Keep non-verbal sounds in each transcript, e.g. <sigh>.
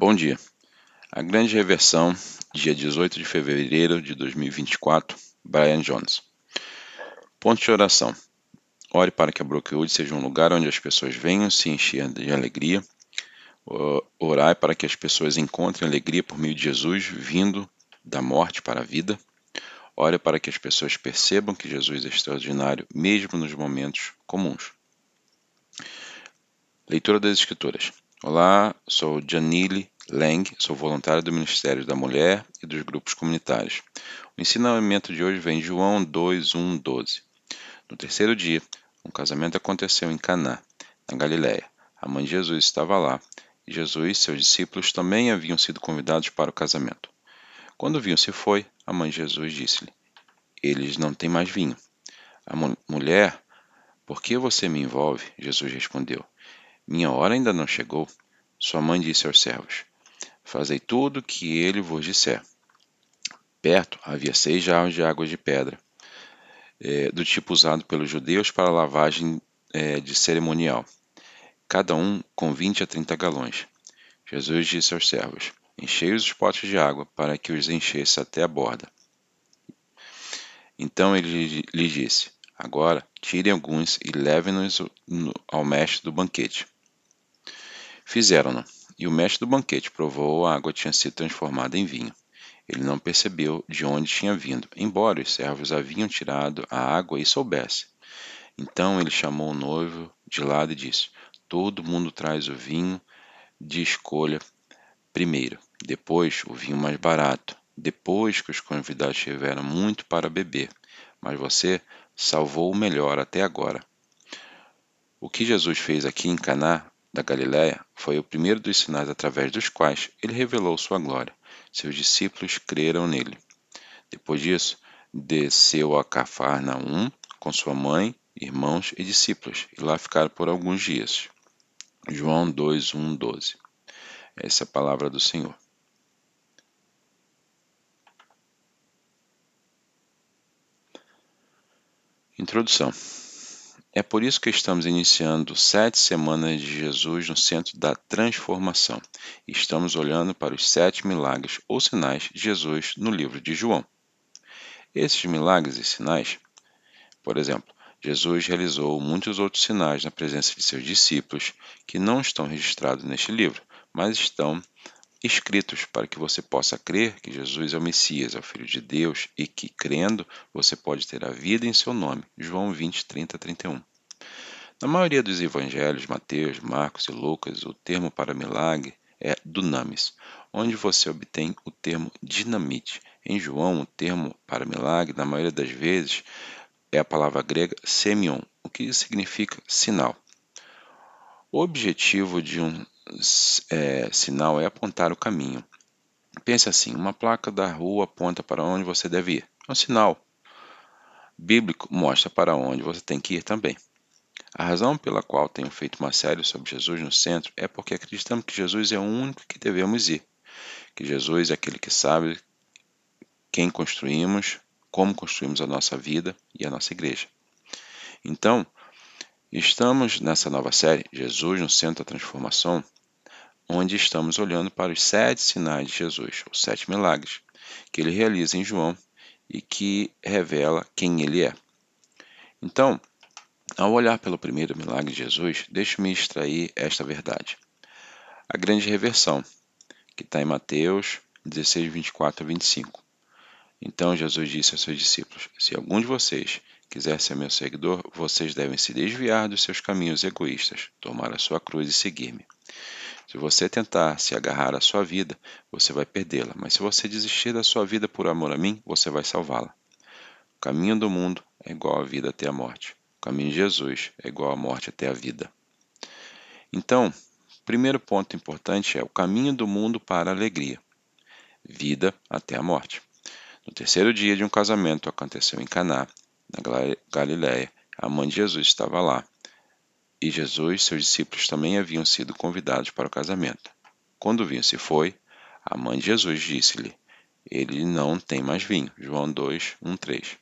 Bom dia. A grande reversão, dia 18 de fevereiro de 2024, Brian Jones. Ponto de oração. Ore para que a Brookwood seja um lugar onde as pessoas venham se encher de alegria. Orai para que as pessoas encontrem alegria por meio de Jesus vindo da morte para a vida. Ore para que as pessoas percebam que Jesus é extraordinário mesmo nos momentos comuns. Leitura das Escrituras. Olá, sou Janile Lang, sou voluntário do Ministério da Mulher e dos grupos comunitários. O ensinamento de hoje vem de João 2, 1, 12. No terceiro dia, um casamento aconteceu em Caná, na Galiléia. A mãe de Jesus estava lá, e Jesus e seus discípulos também haviam sido convidados para o casamento. Quando o vinho se foi, a mãe de Jesus disse-lhe: Eles não têm mais vinho. A mulher, por que você me envolve? Jesus respondeu: Minha hora ainda não chegou. Sua mãe disse aos servos: Fazei tudo o que ele vos disser. Perto havia seis jarros de água de pedra, é, do tipo usado pelos judeus para lavagem é, de cerimonial, cada um com vinte a trinta galões. Jesus disse aos servos: Enchei os potes de água, para que os enchesse até a borda. Então ele lhe disse: Agora tirem alguns e levem-nos ao mestre do banquete. Fizeram-no, e o mestre do banquete provou a água tinha sido transformada em vinho. Ele não percebeu de onde tinha vindo, embora os servos haviam tirado a água e soubesse. Então ele chamou o noivo de lado e disse: Todo mundo traz o vinho de escolha primeiro, depois o vinho mais barato, depois que os convidados tiveram muito para beber. Mas você salvou o melhor até agora. O que Jesus fez aqui em Caná da Galiléia foi o primeiro dos sinais através dos quais ele revelou sua glória. Seus discípulos creram nele. Depois disso, desceu a Cafarnaum com sua mãe, irmãos e discípulos, e lá ficaram por alguns dias. João 2, 1, 12. Essa é a palavra do Senhor. Introdução. É por isso que estamos iniciando sete semanas de Jesus no centro da transformação. Estamos olhando para os sete milagres ou sinais de Jesus no livro de João. Esses milagres e sinais, por exemplo, Jesus realizou muitos outros sinais na presença de seus discípulos que não estão registrados neste livro, mas estão escritos para que você possa crer que Jesus é o Messias, é o Filho de Deus e que, crendo, você pode ter a vida em seu nome. João 20, 30, 31. Na maioria dos evangelhos, Mateus, Marcos e Lucas, o termo para milagre é dunamis, onde você obtém o termo dinamite. Em João, o termo para milagre, na maioria das vezes, é a palavra grega semion, o que significa sinal. O objetivo de um é, sinal é apontar o caminho. Pense assim: uma placa da rua aponta para onde você deve ir. É um sinal bíblico mostra para onde você tem que ir também. A razão pela qual tenho feito uma série sobre Jesus no centro é porque acreditamos que Jesus é o único que devemos ir. Que Jesus é aquele que sabe quem construímos, como construímos a nossa vida e a nossa igreja. Então, estamos nessa nova série, Jesus no Centro da Transformação, onde estamos olhando para os sete sinais de Jesus, os sete milagres, que ele realiza em João e que revela quem ele é. Então, ao olhar pelo primeiro milagre de Jesus, deixe-me extrair esta verdade. A grande reversão, que está em Mateus 16, 24 a 25. Então Jesus disse aos seus discípulos: Se algum de vocês quiser ser meu seguidor, vocês devem se desviar dos seus caminhos egoístas, tomar a sua cruz e seguir-me. Se você tentar se agarrar à sua vida, você vai perdê-la, mas se você desistir da sua vida por amor a mim, você vai salvá-la. O caminho do mundo é igual à vida até a morte. O caminho de Jesus é igual à morte até a vida. Então, primeiro ponto importante é o caminho do mundo para a alegria. Vida até a morte. No terceiro dia de um casamento aconteceu em Caná, na Galiléia. A mãe de Jesus estava lá e Jesus seus discípulos também haviam sido convidados para o casamento. Quando o vinho se foi, a mãe de Jesus disse-lhe: Ele não tem mais vinho. João 2, 1, 3.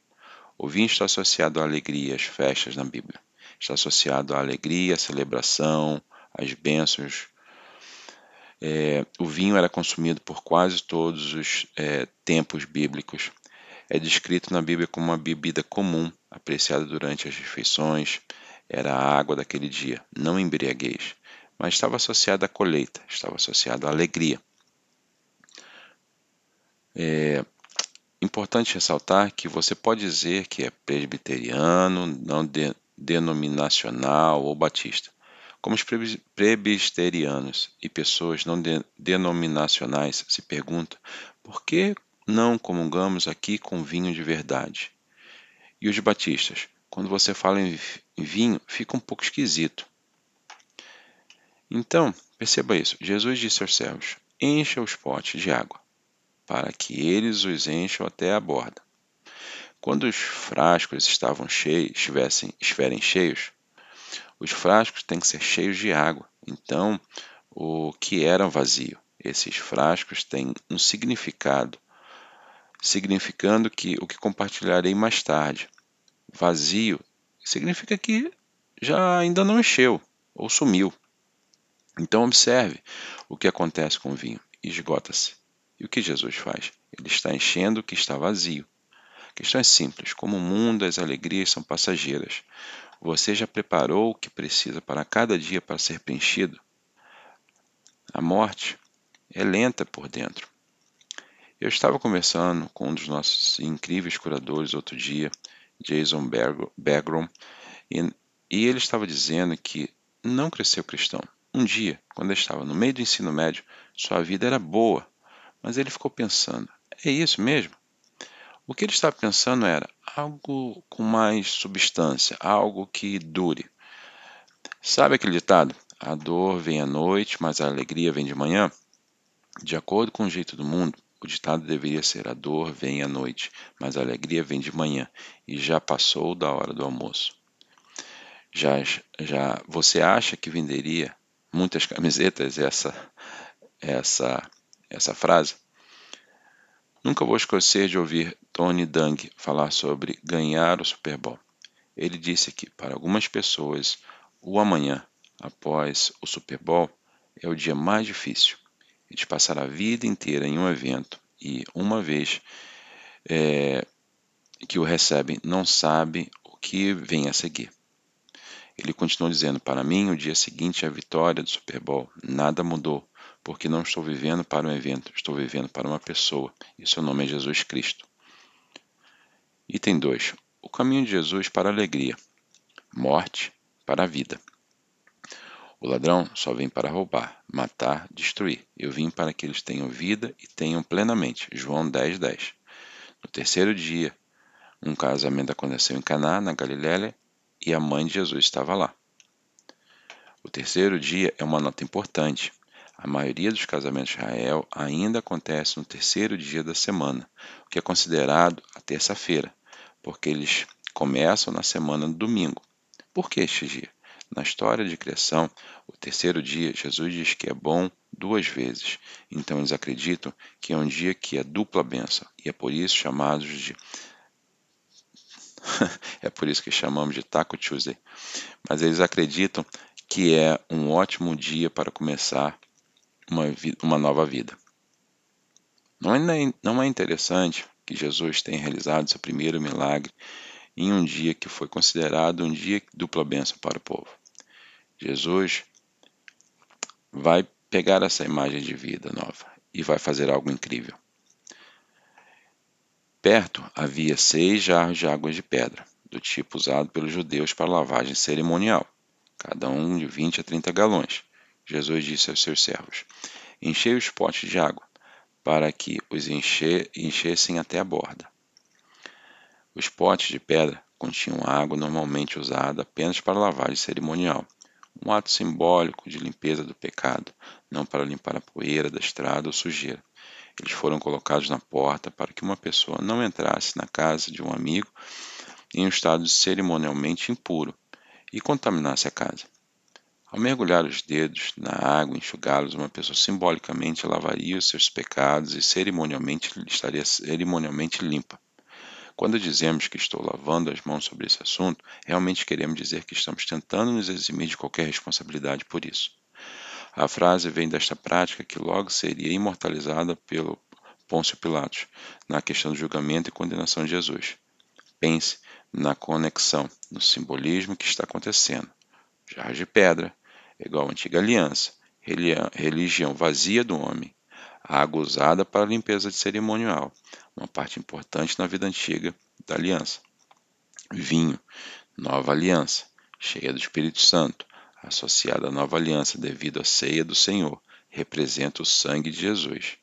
O vinho está associado à alegria, às festas na Bíblia. Está associado à alegria, à celebração, às bênçãos. É, o vinho era consumido por quase todos os é, tempos bíblicos. É descrito na Bíblia como uma bebida comum, apreciada durante as refeições. Era a água daquele dia, não embriaguez, mas estava associada à colheita, estava associada à alegria. É importante ressaltar que você pode dizer que é presbiteriano, não de, denominacional ou batista. Como os presbiterianos e pessoas não de, denominacionais se perguntam por que não comungamos aqui com vinho de verdade? E os batistas, quando você fala em vinho, fica um pouco esquisito. Então, perceba isso. Jesus disse aos servos: Encha os potes de água para que eles os encham até a borda. Quando os frascos estavam cheios, estivessem, estiverem cheios, os frascos têm que ser cheios de água. Então, o que era vazio? Esses frascos têm um significado, significando que o que compartilharei mais tarde. Vazio significa que já ainda não encheu ou sumiu. Então observe o que acontece com o vinho. Esgota-se. E o que Jesus faz? Ele está enchendo o que está vazio. A questão é simples: como o mundo, as alegrias são passageiras. Você já preparou o que precisa para cada dia para ser preenchido? A morte é lenta por dentro. Eu estava conversando com um dos nossos incríveis curadores outro dia, Jason Bagram, e, e ele estava dizendo que não cresceu cristão. Um dia, quando ele estava no meio do ensino médio, sua vida era boa, mas ele ficou pensando: é isso mesmo? O que ele estava pensando era algo com mais substância, algo que dure. Sabe aquele ditado? A dor vem à noite, mas a alegria vem de manhã? De acordo com o jeito do mundo, o ditado deveria ser: a dor vem à noite, mas a alegria vem de manhã, e já passou da hora do almoço. Já, já você acha que venderia muitas camisetas essa essa essa frase. Nunca vou esquecer de ouvir Tony Dung falar sobre ganhar o Super Bowl. Ele disse que, para algumas pessoas, o amanhã, após o Super Bowl, é o dia mais difícil. Eles passaram a vida inteira em um evento e, uma vez é, que o recebem, não sabem o que vem a seguir. Ele continuou dizendo: Para mim, o dia seguinte é a vitória do Super Bowl. Nada mudou porque não estou vivendo para um evento, estou vivendo para uma pessoa, e seu nome é Jesus Cristo. Item 2. O caminho de Jesus para a alegria, morte para a vida. O ladrão só vem para roubar, matar, destruir. Eu vim para que eles tenham vida e tenham plenamente. João 10, 10. No terceiro dia, um casamento aconteceu em Caná, na Galiléia, e a mãe de Jesus estava lá. O terceiro dia é uma nota importante. A maioria dos casamentos de Israel ainda acontece no terceiro dia da semana, o que é considerado a terça-feira, porque eles começam na semana do domingo. Por que este dia? Na história de criação, o terceiro dia, Jesus diz que é bom duas vezes. Então eles acreditam que é um dia que é dupla benção, e é por isso chamados de <laughs> é por isso que chamamos de Taco Tuesday. Mas eles acreditam que é um ótimo dia para começar uma, uma nova vida. Não é, não é interessante que Jesus tenha realizado seu primeiro milagre em um dia que foi considerado um dia dupla bênção para o povo. Jesus vai pegar essa imagem de vida nova e vai fazer algo incrível. Perto havia seis jarros de água de pedra, do tipo usado pelos judeus para lavagem cerimonial, cada um de 20 a 30 galões. Jesus disse aos seus servos: Enchei os potes de água, para que os enche, enchessem até a borda. Os potes de pedra continham água normalmente usada apenas para lavagem cerimonial, um ato simbólico de limpeza do pecado, não para limpar a poeira da estrada ou sujeira. Eles foram colocados na porta para que uma pessoa não entrasse na casa de um amigo em um estado cerimonialmente impuro e contaminasse a casa. Ao mergulhar os dedos na água e enxugá-los, uma pessoa simbolicamente lavaria os seus pecados e cerimonialmente estaria cerimonialmente limpa. Quando dizemos que estou lavando as mãos sobre esse assunto, realmente queremos dizer que estamos tentando nos eximir de qualquer responsabilidade por isso. A frase vem desta prática que logo seria imortalizada pelo Pôncio Pilatos na questão do julgamento e condenação de Jesus. Pense na conexão, no simbolismo que está acontecendo. Jarro de pedra, igual à antiga aliança, religião vazia do homem, água usada para limpeza de cerimonial, uma parte importante na vida antiga da aliança. Vinho, nova aliança, cheia do Espírito Santo, associada à nova aliança devido à ceia do Senhor, representa o sangue de Jesus.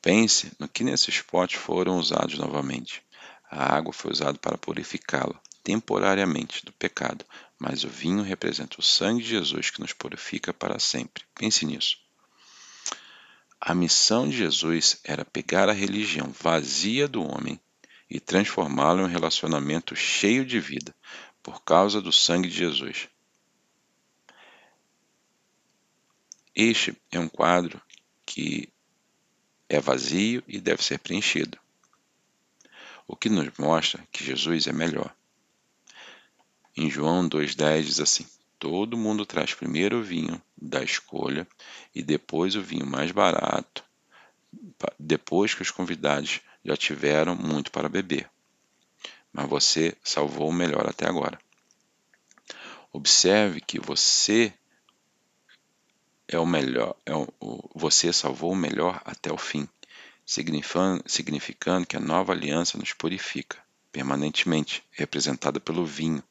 Pense no que nesses potes foram usados novamente. A água foi usada para purificá-la temporariamente do pecado, mas o vinho representa o sangue de Jesus que nos purifica para sempre. Pense nisso. A missão de Jesus era pegar a religião vazia do homem e transformá-la em um relacionamento cheio de vida, por causa do sangue de Jesus. Este é um quadro que é vazio e deve ser preenchido, o que nos mostra que Jesus é melhor. Em João 2,10 diz assim: Todo mundo traz primeiro o vinho da escolha e depois o vinho mais barato, depois que os convidados já tiveram muito para beber. Mas você salvou o melhor até agora. Observe que você é o melhor, é o, você salvou o melhor até o fim, significando, significando que a nova aliança nos purifica permanentemente, representada pelo vinho.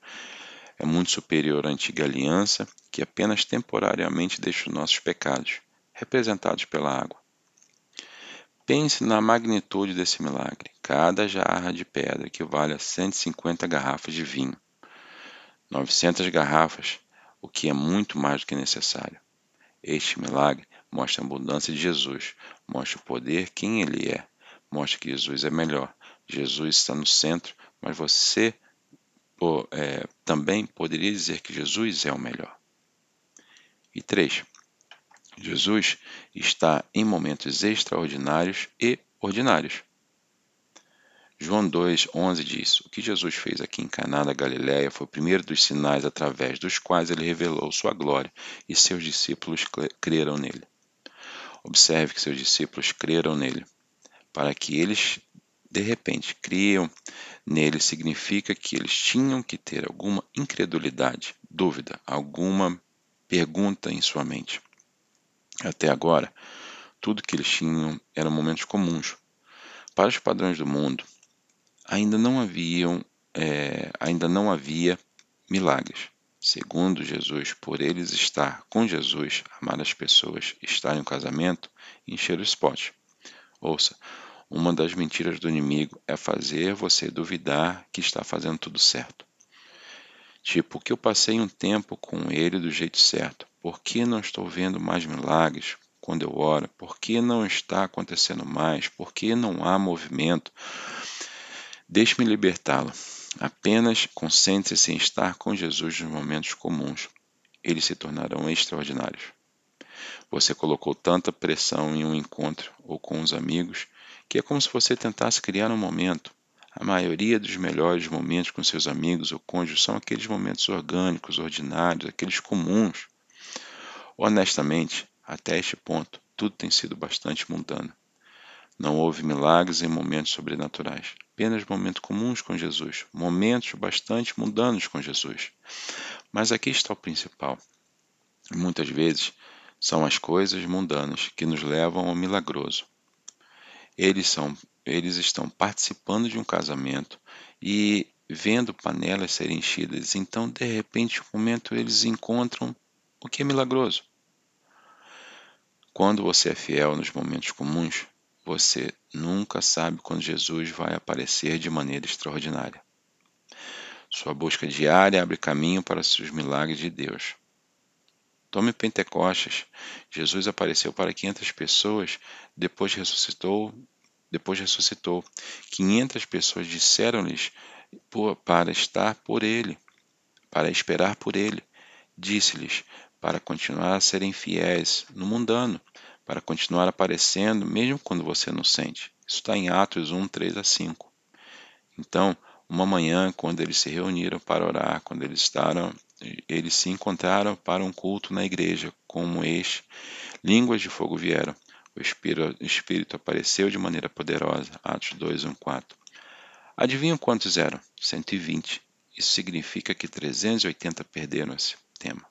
É muito superior à antiga aliança, que apenas temporariamente deixa os nossos pecados, representados pela água. Pense na magnitude desse milagre. Cada jarra de pedra equivale a 150 garrafas de vinho. 900 garrafas, o que é muito mais do que necessário. Este milagre mostra a abundância de Jesus, mostra o poder, quem ele é, mostra que Jesus é melhor. Jesus está no centro, mas você é, também poderia dizer que Jesus é o melhor. E três, Jesus está em momentos extraordinários e ordinários. João 2,11 diz: O que Jesus fez aqui em Caná da Galiléia foi o primeiro dos sinais através dos quais ele revelou sua glória e seus discípulos creram nele. Observe que seus discípulos creram nele, para que eles de repente criam nele significa que eles tinham que ter alguma incredulidade, dúvida, alguma pergunta em sua mente. Até agora, tudo que eles tinham eram momentos comuns. Para os padrões do mundo, ainda não haviam, é, ainda não havia milagres. Segundo Jesus, por eles estar com Jesus, amar as pessoas, estar em um casamento, encher o spot. Ouça, uma das mentiras do inimigo é fazer você duvidar que está fazendo tudo certo. Tipo, que eu passei um tempo com ele do jeito certo. Por que não estou vendo mais milagres quando eu oro? Por que não está acontecendo mais? Por que não há movimento? Deixe-me libertá-lo. Apenas concentre-se em estar com Jesus nos momentos comuns. Eles se tornarão extraordinários. Você colocou tanta pressão em um encontro ou com os amigos que é como se você tentasse criar um momento. A maioria dos melhores momentos com seus amigos ou cônjuges são aqueles momentos orgânicos, ordinários, aqueles comuns. Honestamente, até este ponto, tudo tem sido bastante mundano. Não houve milagres em momentos sobrenaturais, apenas momentos comuns com Jesus, momentos bastante mundanos com Jesus. Mas aqui está o principal. Muitas vezes são as coisas mundanas que nos levam ao milagroso. Eles, são, eles estão participando de um casamento e vendo panelas serem enchidas. Então, de repente, um momento eles encontram o que é milagroso. Quando você é fiel nos momentos comuns, você nunca sabe quando Jesus vai aparecer de maneira extraordinária. Sua busca diária abre caminho para os milagres de Deus. Tome Pentecostes. Jesus apareceu para 500 pessoas, depois ressuscitou, depois ressuscitou. 500 pessoas disseram-lhes para estar por ele, para esperar por ele. Disse-lhes para continuar a serem fiéis no mundano, para continuar aparecendo, mesmo quando você não sente. Isso está em Atos 1, 3 a 5. Então, uma manhã, quando eles se reuniram para orar, quando eles estavam, eles se encontraram para um culto na igreja, como este, línguas de fogo vieram. O Espírito, apareceu de maneira poderosa. Atos 2, 1, 4. Adivinham quantos eram? 120. Isso significa que 380 perderam esse tema.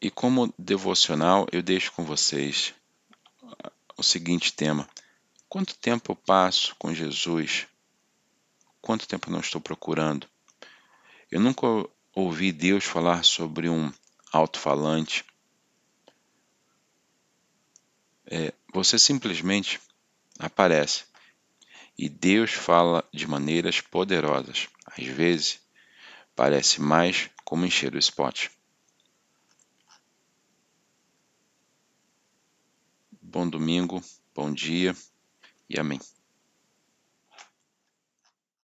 E como devocional, eu deixo com vocês o seguinte tema: Quanto tempo eu passo com Jesus? Quanto tempo eu não estou procurando? Eu nunca ouvi Deus falar sobre um alto-falante. É, você simplesmente aparece e Deus fala de maneiras poderosas. Às vezes, parece mais como encher o spot. Bom domingo, bom dia e amém.